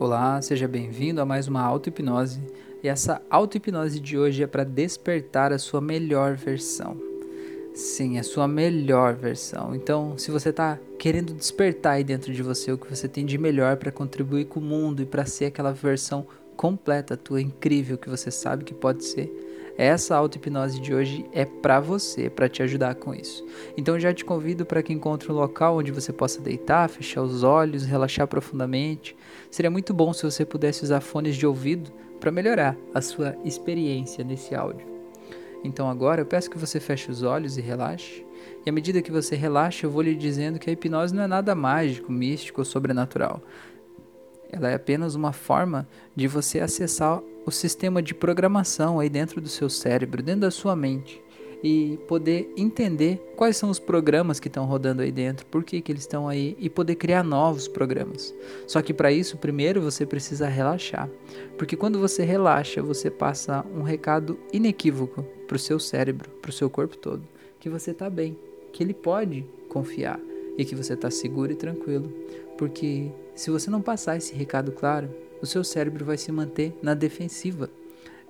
Olá, seja bem-vindo a mais uma auto-hipnose. E essa auto-hipnose de hoje é para despertar a sua melhor versão. Sim, a sua melhor versão. Então, se você está querendo despertar aí dentro de você o que você tem de melhor para contribuir com o mundo e para ser aquela versão completa, tua incrível que você sabe que pode ser, essa auto-hipnose de hoje é para você, para te ajudar com isso. Então já te convido para que encontre um local onde você possa deitar, fechar os olhos, relaxar profundamente. Seria muito bom se você pudesse usar fones de ouvido para melhorar a sua experiência nesse áudio. Então agora eu peço que você feche os olhos e relaxe. E à medida que você relaxa, eu vou lhe dizendo que a hipnose não é nada mágico, místico ou sobrenatural. Ela é apenas uma forma de você acessar o sistema de programação aí dentro do seu cérebro, dentro da sua mente e poder entender quais são os programas que estão rodando aí dentro, por que, que eles estão aí e poder criar novos programas. Só que para isso, primeiro você precisa relaxar, porque quando você relaxa, você passa um recado inequívoco para o seu cérebro, para o seu corpo todo, que você está bem, que ele pode confiar e que você está seguro e tranquilo, porque se você não passar esse recado claro, o seu cérebro vai se manter na defensiva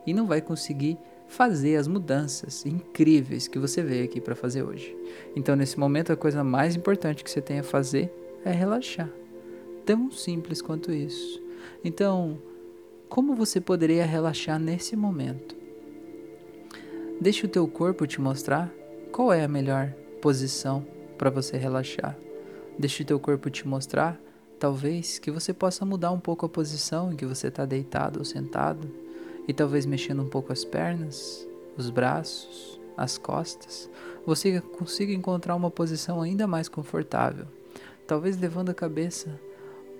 e não vai conseguir fazer as mudanças incríveis que você veio aqui para fazer hoje. Então, nesse momento, a coisa mais importante que você tem a fazer é relaxar. Tão simples quanto isso. Então, como você poderia relaxar nesse momento? Deixe o teu corpo te mostrar qual é a melhor posição para você relaxar. Deixe o teu corpo te mostrar Talvez que você possa mudar um pouco a posição em que você está deitado ou sentado e talvez mexendo um pouco as pernas, os braços, as costas, você consiga encontrar uma posição ainda mais confortável. Talvez levando a cabeça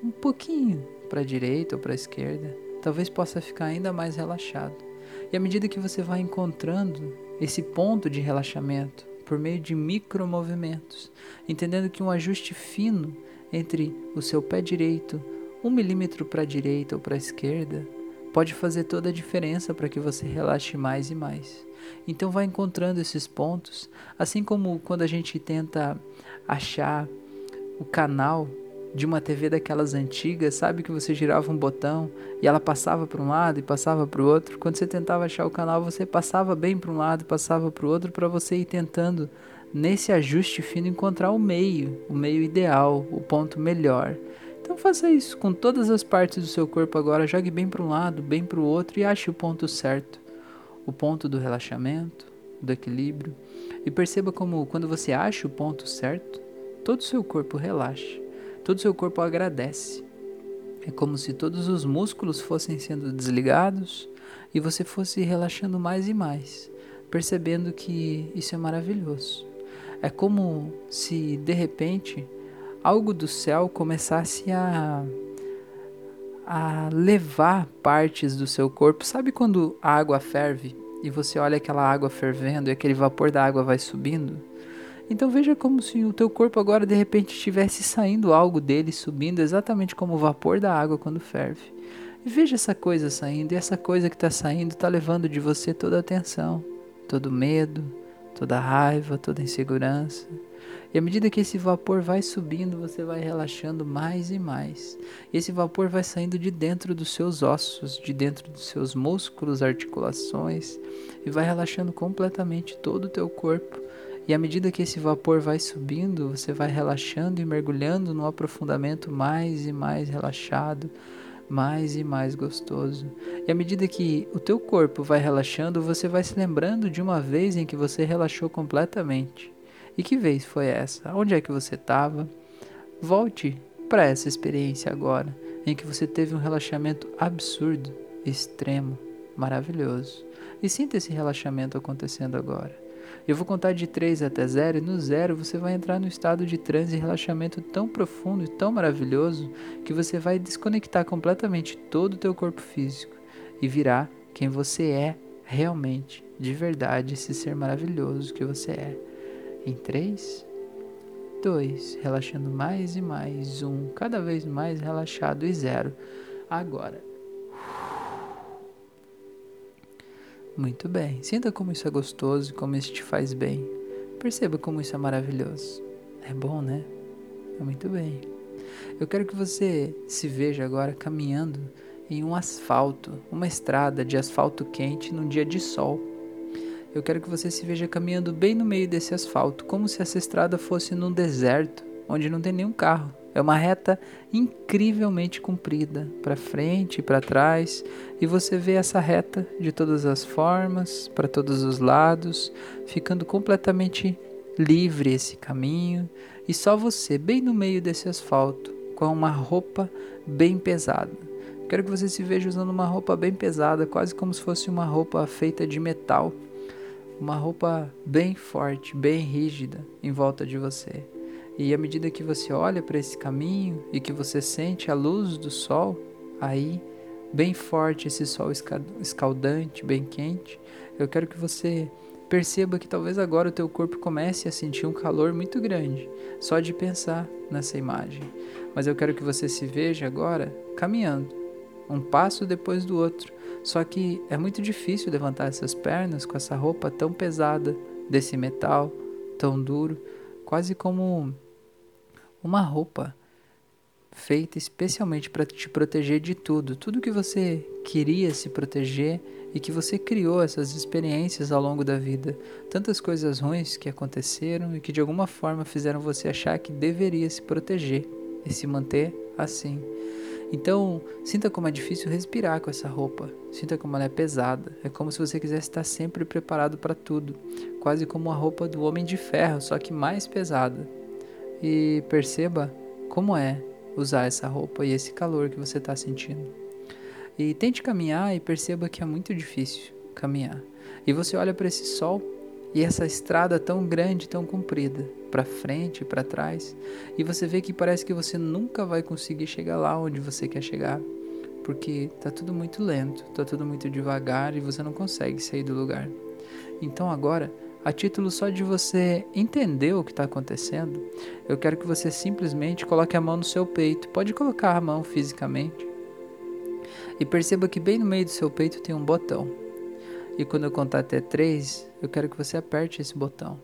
um pouquinho para a direita ou para a esquerda, talvez possa ficar ainda mais relaxado. E à medida que você vai encontrando esse ponto de relaxamento por meio de micromovimentos, entendendo que um ajuste fino entre o seu pé direito, um milímetro para a direita ou para a esquerda, pode fazer toda a diferença para que você relaxe mais e mais. Então vai encontrando esses pontos, assim como quando a gente tenta achar o canal de uma TV daquelas antigas, sabe que você girava um botão e ela passava para um lado e passava para o outro. Quando você tentava achar o canal, você passava bem para um lado e passava para o outro para você ir tentando nesse ajuste fino encontrar o meio, o meio ideal, o ponto melhor. Então faça isso com todas as partes do seu corpo agora, jogue bem para um lado, bem para o outro e ache o ponto certo, o ponto do relaxamento, do equilíbrio. E perceba como quando você acha o ponto certo, todo o seu corpo relaxa, todo o seu corpo agradece. É como se todos os músculos fossem sendo desligados e você fosse relaxando mais e mais, percebendo que isso é maravilhoso. É como se de repente algo do céu começasse a a levar partes do seu corpo. Sabe quando a água ferve e você olha aquela água fervendo e aquele vapor da água vai subindo? Então veja como se o teu corpo agora de repente estivesse saindo algo dele subindo, exatamente como o vapor da água quando ferve. E veja essa coisa saindo, e essa coisa que está saindo está levando de você toda a atenção, todo medo, toda raiva, toda insegurança. E à medida que esse vapor vai subindo, você vai relaxando mais e mais. E esse vapor vai saindo de dentro dos seus ossos, de dentro dos seus músculos, articulações, e vai relaxando completamente todo o teu corpo. E à medida que esse vapor vai subindo, você vai relaxando e mergulhando no aprofundamento mais e mais relaxado, mais e mais gostoso. E à medida que o teu corpo vai relaxando, você vai se lembrando de uma vez em que você relaxou completamente. E que vez foi essa? Onde é que você estava? Volte para essa experiência agora, em que você teve um relaxamento absurdo, extremo, maravilhoso. E sinta esse relaxamento acontecendo agora. Eu vou contar de 3 até 0 e no zero você vai entrar no estado de transe e relaxamento tão profundo e tão maravilhoso que você vai desconectar completamente todo o teu corpo físico e virar quem você é realmente, de verdade, esse ser maravilhoso que você é. Em 3, 2, relaxando mais e mais, 1, um, cada vez mais relaxado e 0. Agora. Muito bem. Sinta como isso é gostoso e como isso te faz bem. Perceba como isso é maravilhoso. É bom, né? É muito bem. Eu quero que você se veja agora caminhando em um asfalto, uma estrada de asfalto quente num dia de sol. Eu quero que você se veja caminhando bem no meio desse asfalto, como se essa estrada fosse num deserto, onde não tem nenhum carro. É uma reta incrivelmente comprida, para frente e para trás, e você vê essa reta de todas as formas, para todos os lados, ficando completamente livre esse caminho, e só você, bem no meio desse asfalto, com uma roupa bem pesada. Quero que você se veja usando uma roupa bem pesada, quase como se fosse uma roupa feita de metal, uma roupa bem forte, bem rígida em volta de você. E à medida que você olha para esse caminho e que você sente a luz do sol, aí, bem forte, esse sol escaldante, bem quente, eu quero que você perceba que talvez agora o teu corpo comece a sentir um calor muito grande, só de pensar nessa imagem. Mas eu quero que você se veja agora caminhando, um passo depois do outro. Só que é muito difícil levantar essas pernas com essa roupa tão pesada, desse metal tão duro, quase como uma roupa feita especialmente para te proteger de tudo, tudo que você queria se proteger e que você criou essas experiências ao longo da vida, tantas coisas ruins que aconteceram e que de alguma forma fizeram você achar que deveria se proteger e se manter assim. Então, sinta como é difícil respirar com essa roupa. Sinta como ela é pesada. É como se você quisesse estar sempre preparado para tudo, quase como a roupa do homem de ferro, só que mais pesada e perceba como é usar essa roupa e esse calor que você está sentindo. E tente caminhar e perceba que é muito difícil caminhar. E você olha para esse sol e essa estrada tão grande, tão comprida, para frente e para trás, e você vê que parece que você nunca vai conseguir chegar lá onde você quer chegar, porque tá tudo muito lento, tá tudo muito devagar e você não consegue sair do lugar. Então agora a título só de você entender o que está acontecendo, eu quero que você simplesmente coloque a mão no seu peito. Pode colocar a mão fisicamente. E perceba que bem no meio do seu peito tem um botão. E quando eu contar até três, eu quero que você aperte esse botão.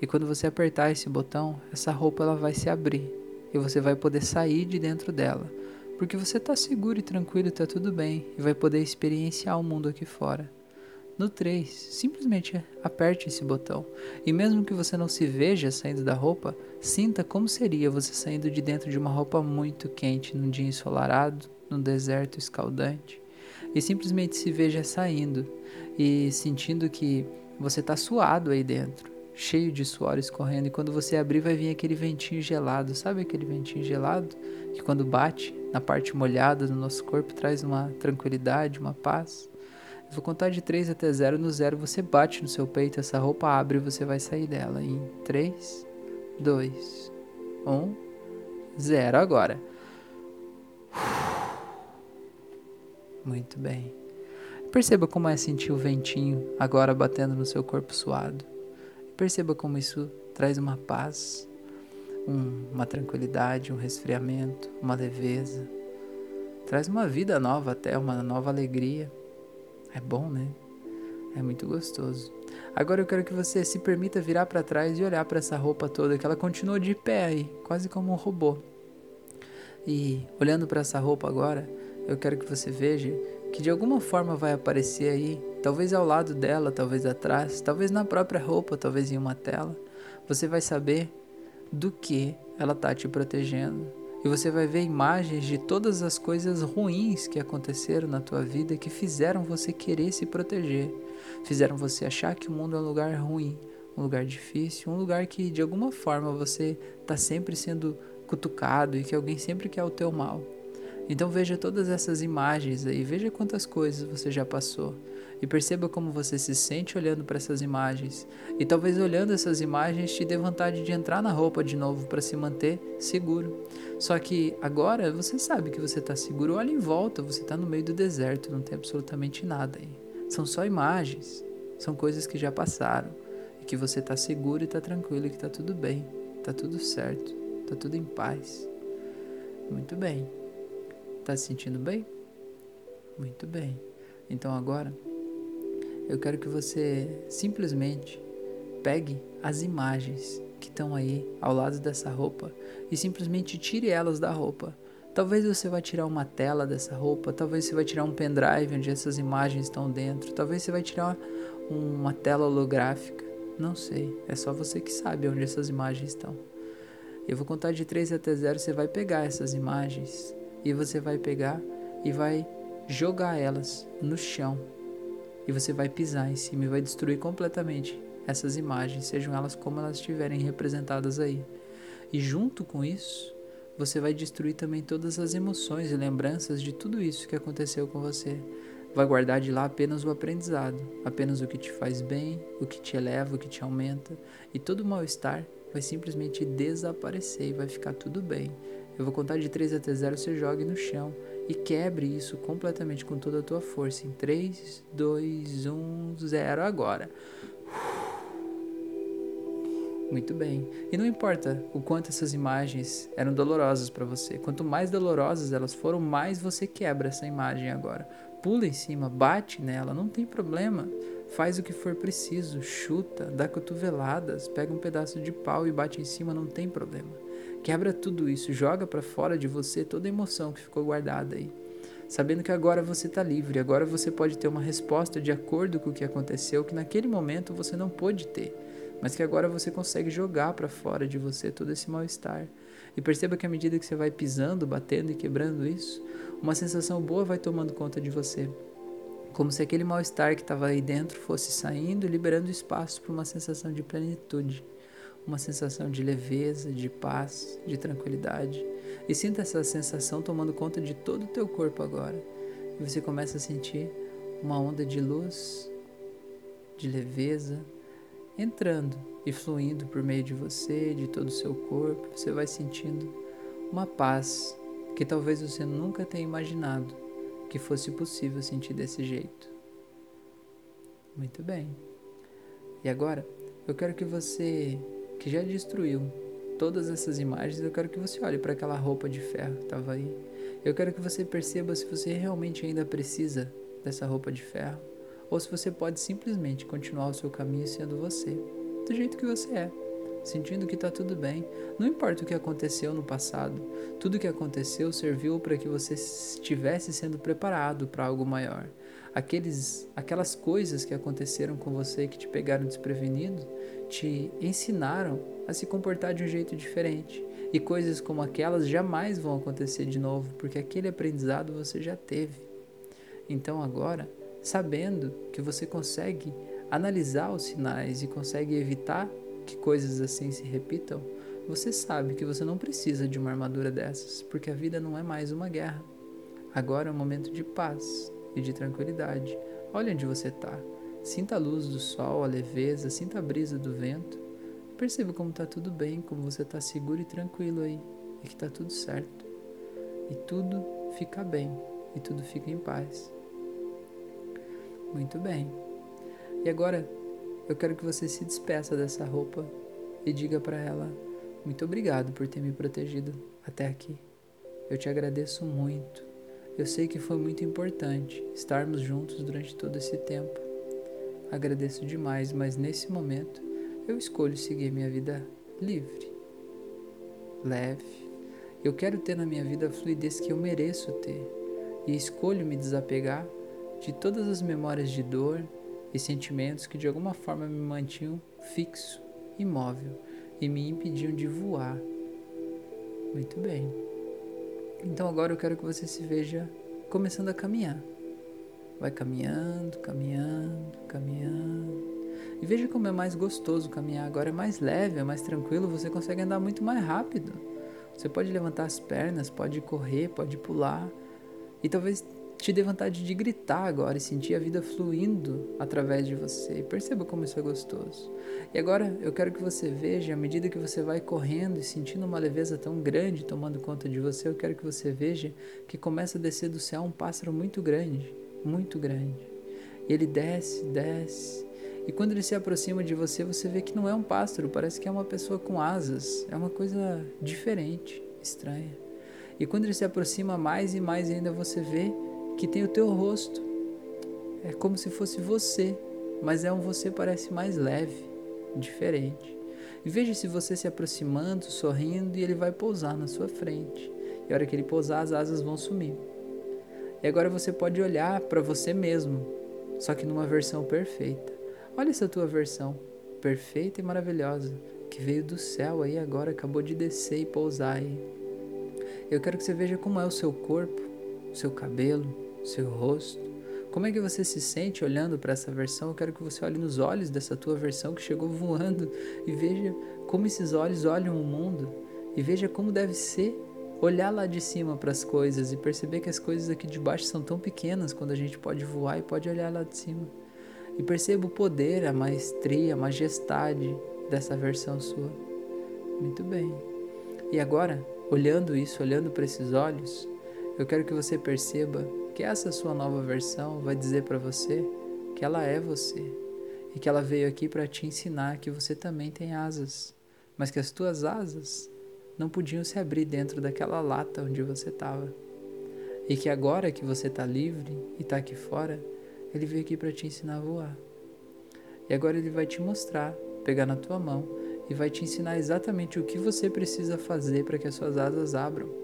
E quando você apertar esse botão, essa roupa ela vai se abrir. E você vai poder sair de dentro dela. Porque você está seguro e tranquilo, está tudo bem. E vai poder experienciar o mundo aqui fora. No 3, simplesmente aperte esse botão. E mesmo que você não se veja saindo da roupa, sinta como seria você saindo de dentro de uma roupa muito quente num dia ensolarado, num deserto escaldante. E simplesmente se veja saindo e sentindo que você está suado aí dentro, cheio de suor escorrendo. E quando você abrir, vai vir aquele ventinho gelado. Sabe aquele ventinho gelado que quando bate na parte molhada do nosso corpo traz uma tranquilidade, uma paz? Vou contar de 3 até 0. No 0 você bate no seu peito, essa roupa abre e você vai sair dela. Em 3, 2, 1, 0. Agora. Muito bem. Perceba como é sentir o ventinho agora batendo no seu corpo suado. Perceba como isso traz uma paz, um, uma tranquilidade, um resfriamento, uma leveza. Traz uma vida nova até, uma nova alegria. É bom, né? É muito gostoso. Agora eu quero que você se permita virar para trás e olhar para essa roupa toda, que ela continua de pé aí, quase como um robô. E olhando para essa roupa agora, eu quero que você veja que de alguma forma vai aparecer aí, talvez ao lado dela, talvez atrás, talvez na própria roupa, talvez em uma tela. Você vai saber do que ela tá te protegendo, e você vai ver imagens de todas as coisas ruins que aconteceram na tua vida que fizeram você querer se proteger, fizeram você achar que o mundo é um lugar ruim, um lugar difícil, um lugar que de alguma forma você está sempre sendo cutucado e que alguém sempre quer o teu mal. Então veja todas essas imagens aí, veja quantas coisas você já passou e perceba como você se sente olhando para essas imagens. E talvez olhando essas imagens te dê vontade de entrar na roupa de novo para se manter seguro. Só que agora você sabe que você está seguro, olha em volta, você está no meio do deserto, não tem absolutamente nada aí. São só imagens, são coisas que já passaram e que você está seguro e está tranquilo e que está tudo bem, está tudo certo, está tudo em paz. Muito bem. Está se sentindo bem? Muito bem. Então agora eu quero que você simplesmente pegue as imagens que estão aí ao lado dessa roupa e simplesmente tire elas da roupa. Talvez você vai tirar uma tela dessa roupa, talvez você vai tirar um pendrive onde essas imagens estão dentro, talvez você vai tirar uma tela holográfica. Não sei, é só você que sabe onde essas imagens estão. Eu vou contar de 3 até 0, você vai pegar essas imagens e você vai pegar e vai jogar elas no chão. E você vai pisar em cima e vai destruir completamente essas imagens, sejam elas como elas estiverem representadas aí. E junto com isso, você vai destruir também todas as emoções e lembranças de tudo isso que aconteceu com você. Vai guardar de lá apenas o aprendizado, apenas o que te faz bem, o que te eleva, o que te aumenta, e todo o mal-estar vai simplesmente desaparecer e vai ficar tudo bem. Eu vou contar de 3 até 0, você jogue no chão e quebre isso completamente com toda a tua força. Em 3, 2, 1, 0, agora. Muito bem. E não importa o quanto essas imagens eram dolorosas para você. Quanto mais dolorosas elas foram, mais você quebra essa imagem agora. Pula em cima, bate nela, não tem problema. Faz o que for preciso, chuta, dá cotoveladas, pega um pedaço de pau e bate em cima, não tem problema. Quebra tudo isso, joga para fora de você toda a emoção que ficou guardada aí. Sabendo que agora você está livre, agora você pode ter uma resposta de acordo com o que aconteceu que naquele momento você não pôde ter mas que agora você consegue jogar para fora de você todo esse mal-estar. E perceba que à medida que você vai pisando, batendo e quebrando isso, uma sensação boa vai tomando conta de você. Como se aquele mal-estar que estava aí dentro fosse saindo liberando espaço para uma sensação de plenitude, uma sensação de leveza, de paz, de tranquilidade. E sinta essa sensação tomando conta de todo o teu corpo agora. E você começa a sentir uma onda de luz, de leveza, entrando e fluindo por meio de você, de todo o seu corpo, você vai sentindo uma paz que talvez você nunca tenha imaginado que fosse possível sentir desse jeito. Muito bem. E agora, eu quero que você, que já destruiu todas essas imagens, eu quero que você olhe para aquela roupa de ferro que estava aí. Eu quero que você perceba se você realmente ainda precisa dessa roupa de ferro ou se você pode simplesmente continuar o seu caminho sendo você, do jeito que você é, sentindo que está tudo bem. Não importa o que aconteceu no passado, tudo o que aconteceu serviu para que você estivesse sendo preparado para algo maior. Aqueles, aquelas coisas que aconteceram com você que te pegaram desprevenido te ensinaram a se comportar de um jeito diferente. E coisas como aquelas jamais vão acontecer de novo, porque aquele aprendizado você já teve. Então agora, sabendo que você consegue analisar os sinais e consegue evitar que coisas assim se repitam, você sabe que você não precisa de uma armadura dessas, porque a vida não é mais uma guerra. Agora é um momento de paz e de tranquilidade. Olha onde você está. Sinta a luz do sol, a leveza, sinta a brisa do vento. Perceba como está tudo bem, como você está seguro e tranquilo aí, e que está tudo certo. E tudo fica bem, e tudo fica em paz. Muito bem. E agora eu quero que você se despeça dessa roupa e diga para ela: Muito obrigado por ter me protegido até aqui. Eu te agradeço muito. Eu sei que foi muito importante estarmos juntos durante todo esse tempo. Agradeço demais, mas nesse momento eu escolho seguir minha vida livre, leve. Eu quero ter na minha vida a fluidez que eu mereço ter e escolho me desapegar de todas as memórias de dor e sentimentos que de alguma forma me mantinham fixo, imóvel e me impediam de voar. Muito bem. Então agora eu quero que você se veja começando a caminhar. Vai caminhando, caminhando, caminhando. E veja como é mais gostoso caminhar. Agora é mais leve, é mais tranquilo, você consegue andar muito mais rápido. Você pode levantar as pernas, pode correr, pode pular. E talvez te dê vontade de gritar agora e sentir a vida fluindo através de você. E perceba como isso é gostoso. E agora eu quero que você veja, à medida que você vai correndo e sentindo uma leveza tão grande tomando conta de você, eu quero que você veja que começa a descer do céu um pássaro muito grande, muito grande. E ele desce, desce. E quando ele se aproxima de você, você vê que não é um pássaro, parece que é uma pessoa com asas. É uma coisa diferente, estranha. E quando ele se aproxima mais e mais ainda, você vê que tem o teu rosto. É como se fosse você, mas é um você parece mais leve, diferente. E veja se você se aproximando, sorrindo, e ele vai pousar na sua frente. E a hora que ele pousar, as asas vão sumir. E agora você pode olhar para você mesmo, só que numa versão perfeita. Olha essa tua versão, perfeita e maravilhosa, que veio do céu aí agora, acabou de descer e pousar aí. Eu quero que você veja como é o seu corpo, o seu cabelo, seu rosto. Como é que você se sente olhando para essa versão? Eu quero que você olhe nos olhos dessa tua versão que chegou voando e veja como esses olhos olham o mundo e veja como deve ser olhar lá de cima para as coisas e perceber que as coisas aqui de baixo são tão pequenas quando a gente pode voar e pode olhar lá de cima. E perceba o poder, a maestria, a majestade dessa versão sua. Muito bem. E agora, olhando isso, olhando para esses olhos, eu quero que você perceba que essa sua nova versão vai dizer para você que ela é você e que ela veio aqui para te ensinar que você também tem asas, mas que as tuas asas não podiam se abrir dentro daquela lata onde você estava. E que agora que você está livre e está aqui fora, ele veio aqui para te ensinar a voar. E agora ele vai te mostrar, pegar na tua mão e vai te ensinar exatamente o que você precisa fazer para que as suas asas abram.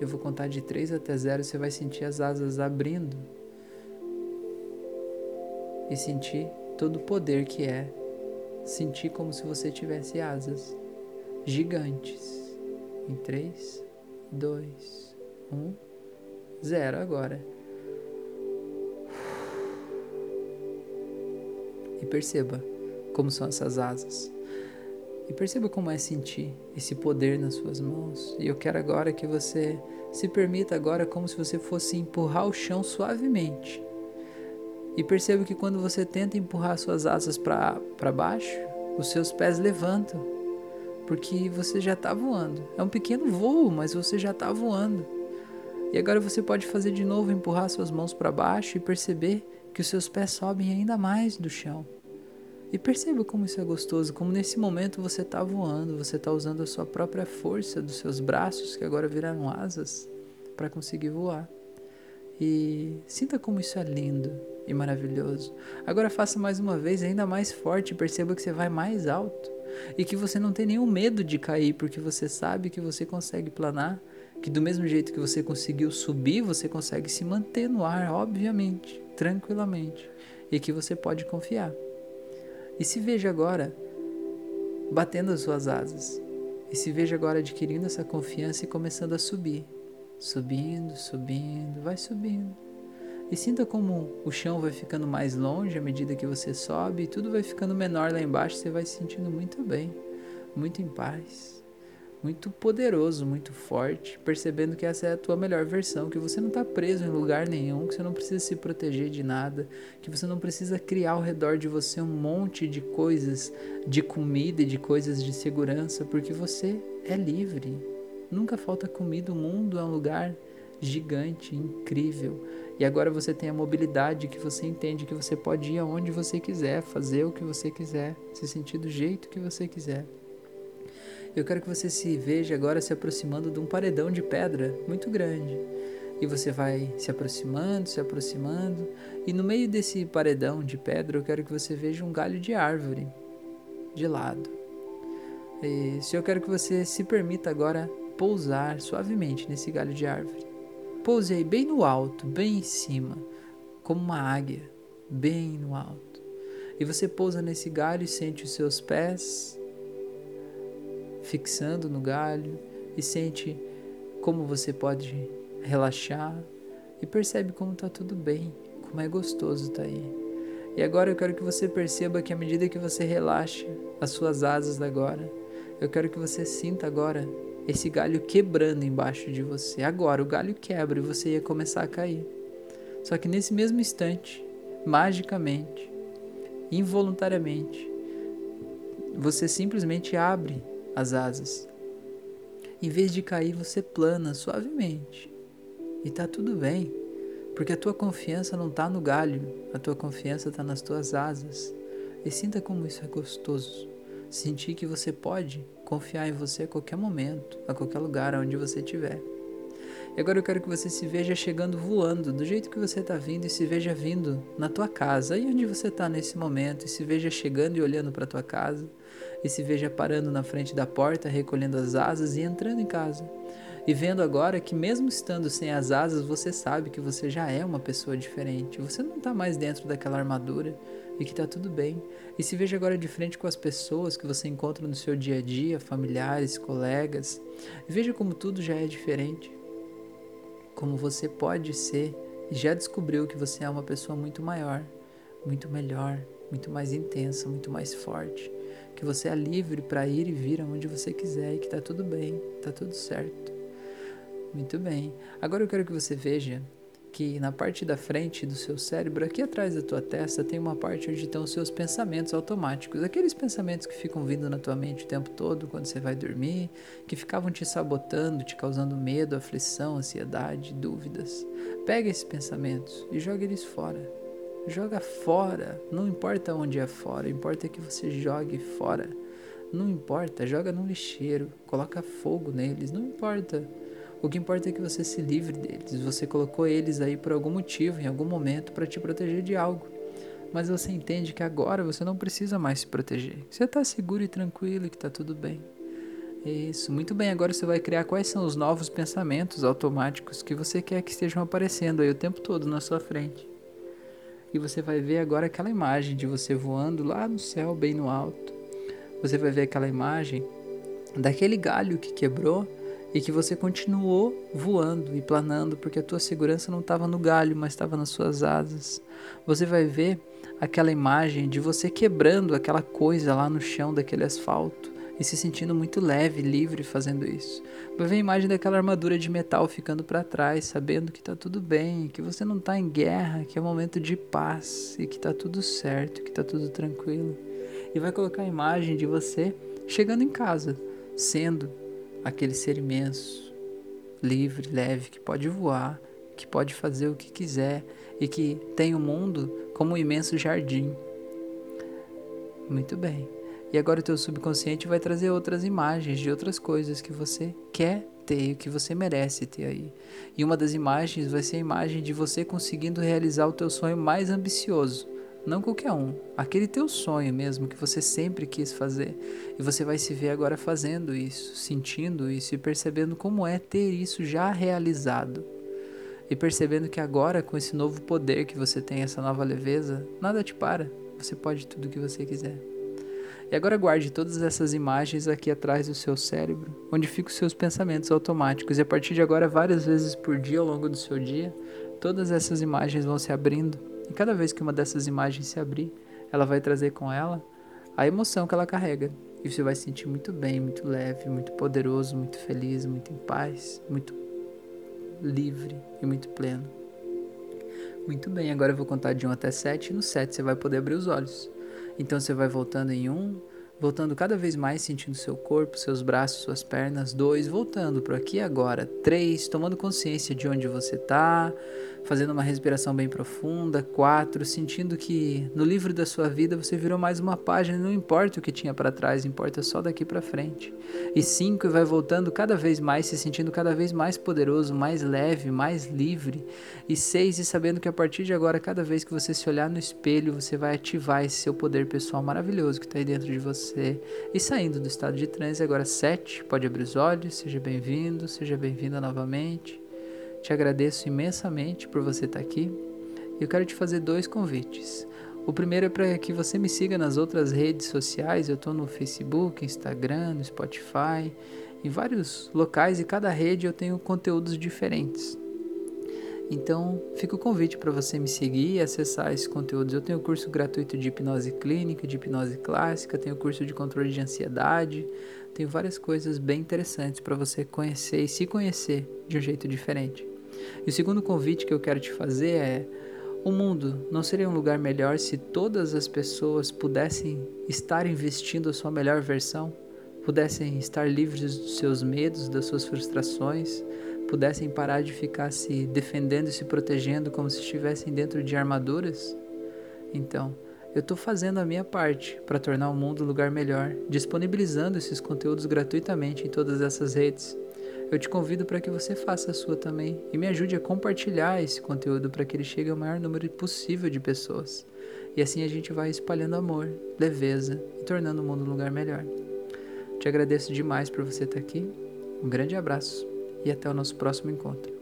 Eu vou contar de 3 até 0 e você vai sentir as asas abrindo e sentir todo o poder que é sentir como se você tivesse asas gigantes. Em 3, 2, 1, 0 agora. E perceba como são essas asas. E perceba como é sentir esse poder nas suas mãos. E eu quero agora que você se permita agora como se você fosse empurrar o chão suavemente. E perceba que quando você tenta empurrar suas asas para baixo, os seus pés levantam porque você já está voando. É um pequeno voo, mas você já está voando. E agora você pode fazer de novo, empurrar suas mãos para baixo e perceber que os seus pés sobem ainda mais do chão. E perceba como isso é gostoso, como nesse momento você está voando, você está usando a sua própria força dos seus braços, que agora viraram asas, para conseguir voar. E sinta como isso é lindo e maravilhoso. Agora faça mais uma vez, ainda mais forte, perceba que você vai mais alto e que você não tem nenhum medo de cair, porque você sabe que você consegue planar, que do mesmo jeito que você conseguiu subir, você consegue se manter no ar, obviamente, tranquilamente, e que você pode confiar. E se veja agora batendo as suas asas, e se veja agora adquirindo essa confiança e começando a subir, subindo, subindo, vai subindo. E sinta como o chão vai ficando mais longe à medida que você sobe e tudo vai ficando menor lá embaixo. Você vai se sentindo muito bem, muito em paz, muito poderoso, muito forte, percebendo que essa é a tua melhor versão, que você não está preso em lugar nenhum, que você não precisa se proteger de nada, que você não precisa criar ao redor de você um monte de coisas de comida e de coisas de segurança, porque você é livre. Nunca falta comida, o mundo é um lugar gigante, incrível. E agora você tem a mobilidade que você entende que você pode ir aonde você quiser, fazer o que você quiser, se sentir do jeito que você quiser. Eu quero que você se veja agora se aproximando de um paredão de pedra muito grande. E você vai se aproximando, se aproximando, e no meio desse paredão de pedra eu quero que você veja um galho de árvore de lado. E se eu quero que você se permita agora pousar suavemente nesse galho de árvore. Pousei bem no alto, bem em cima, como uma águia, bem no alto. E você pousa nesse galho e sente os seus pés fixando no galho e sente como você pode relaxar e percebe como está tudo bem, como é gostoso estar tá aí. E agora eu quero que você perceba que à medida que você relaxa as suas asas agora, eu quero que você sinta agora esse galho quebrando embaixo de você. Agora o galho quebra e você ia começar a cair. Só que nesse mesmo instante, magicamente, involuntariamente, você simplesmente abre as asas. Em vez de cair, você plana suavemente. E tá tudo bem, porque a tua confiança não tá no galho, a tua confiança tá nas tuas asas. E sinta como isso é gostoso. Sentir que você pode confiar em você a qualquer momento, a qualquer lugar onde você estiver. E agora eu quero que você se veja chegando voando, do jeito que você está vindo, e se veja vindo na tua casa, aí onde você está nesse momento, e se veja chegando e olhando para tua casa, e se veja parando na frente da porta, recolhendo as asas e entrando em casa. E vendo agora que, mesmo estando sem as asas, você sabe que você já é uma pessoa diferente. Você não está mais dentro daquela armadura e que está tudo bem. E se veja agora de frente com as pessoas que você encontra no seu dia a dia, familiares, colegas. Veja como tudo já é diferente. Como você pode ser e já descobriu que você é uma pessoa muito maior, muito melhor, muito mais intensa, muito mais forte. Que você é livre para ir e vir aonde você quiser e que está tudo bem, está tudo certo. Muito bem. Agora eu quero que você veja que na parte da frente do seu cérebro, aqui atrás da tua testa, tem uma parte onde estão os seus pensamentos automáticos, aqueles pensamentos que ficam vindo na tua mente o tempo todo quando você vai dormir, que ficavam te sabotando, te causando medo, aflição, ansiedade, dúvidas. Pega esses pensamentos e joga eles fora. Joga fora, não importa onde é fora, importa que você jogue fora. Não importa, joga no lixeiro, coloca fogo neles, não importa. O que importa é que você se livre deles. Você colocou eles aí por algum motivo, em algum momento, para te proteger de algo. Mas você entende que agora você não precisa mais se proteger. Você está seguro e tranquilo e que está tudo bem. Isso, muito bem. Agora você vai criar quais são os novos pensamentos automáticos que você quer que estejam aparecendo aí o tempo todo na sua frente. E você vai ver agora aquela imagem de você voando lá no céu, bem no alto. Você vai ver aquela imagem daquele galho que quebrou e que você continuou voando e planando porque a tua segurança não estava no galho, mas estava nas suas asas. Você vai ver aquela imagem de você quebrando aquela coisa lá no chão daquele asfalto e se sentindo muito leve, livre fazendo isso. Vai ver a imagem daquela armadura de metal ficando para trás, sabendo que está tudo bem, que você não está em guerra, que é um momento de paz e que está tudo certo, que está tudo tranquilo. E vai colocar a imagem de você chegando em casa, sendo aquele ser imenso, livre, leve, que pode voar, que pode fazer o que quiser e que tem o mundo como um imenso jardim. Muito bem. E agora o teu subconsciente vai trazer outras imagens de outras coisas que você quer ter, que você merece ter aí. E uma das imagens vai ser a imagem de você conseguindo realizar o teu sonho mais ambicioso. Não qualquer um, aquele teu sonho mesmo que você sempre quis fazer. E você vai se ver agora fazendo isso, sentindo isso e percebendo como é ter isso já realizado. E percebendo que agora, com esse novo poder que você tem, essa nova leveza, nada te para. Você pode tudo o que você quiser. E agora guarde todas essas imagens aqui atrás do seu cérebro, onde ficam os seus pensamentos automáticos. E a partir de agora, várias vezes por dia, ao longo do seu dia, todas essas imagens vão se abrindo e cada vez que uma dessas imagens se abrir, ela vai trazer com ela a emoção que ela carrega. E você vai se sentir muito bem, muito leve, muito poderoso, muito feliz, muito em paz, muito livre e muito pleno. Muito bem, agora eu vou contar de 1 até 7 e no 7 você vai poder abrir os olhos. Então você vai voltando em 1, voltando cada vez mais, sentindo seu corpo, seus braços, suas pernas. 2, voltando para aqui agora. 3, tomando consciência de onde você está fazendo uma respiração bem profunda. Quatro, sentindo que no livro da sua vida você virou mais uma página, não importa o que tinha para trás, importa só daqui para frente. E cinco, vai voltando cada vez mais, se sentindo cada vez mais poderoso, mais leve, mais livre. E seis, e sabendo que a partir de agora, cada vez que você se olhar no espelho, você vai ativar esse seu poder pessoal maravilhoso que está aí dentro de você. E saindo do estado de transe, agora sete, pode abrir os olhos, seja bem-vindo, seja bem-vinda novamente. Te agradeço imensamente por você estar aqui. Eu quero te fazer dois convites. O primeiro é para que você me siga nas outras redes sociais. Eu estou no Facebook, Instagram, no Spotify, em vários locais e cada rede eu tenho conteúdos diferentes. Então, fica o convite para você me seguir e acessar esses conteúdos. Eu tenho curso gratuito de hipnose clínica, de hipnose clássica, tenho curso de controle de ansiedade, tenho várias coisas bem interessantes para você conhecer e se conhecer de um jeito diferente. E o segundo convite que eu quero te fazer é: o mundo não seria um lugar melhor se todas as pessoas pudessem estar investindo a sua melhor versão, pudessem estar livres dos seus medos, das suas frustrações, pudessem parar de ficar se defendendo e se protegendo como se estivessem dentro de armaduras? Então, eu estou fazendo a minha parte para tornar o mundo um lugar melhor, disponibilizando esses conteúdos gratuitamente em todas essas redes. Eu te convido para que você faça a sua também e me ajude a compartilhar esse conteúdo para que ele chegue ao maior número possível de pessoas. E assim a gente vai espalhando amor, leveza e tornando o mundo um lugar melhor. Te agradeço demais por você estar aqui. Um grande abraço e até o nosso próximo encontro.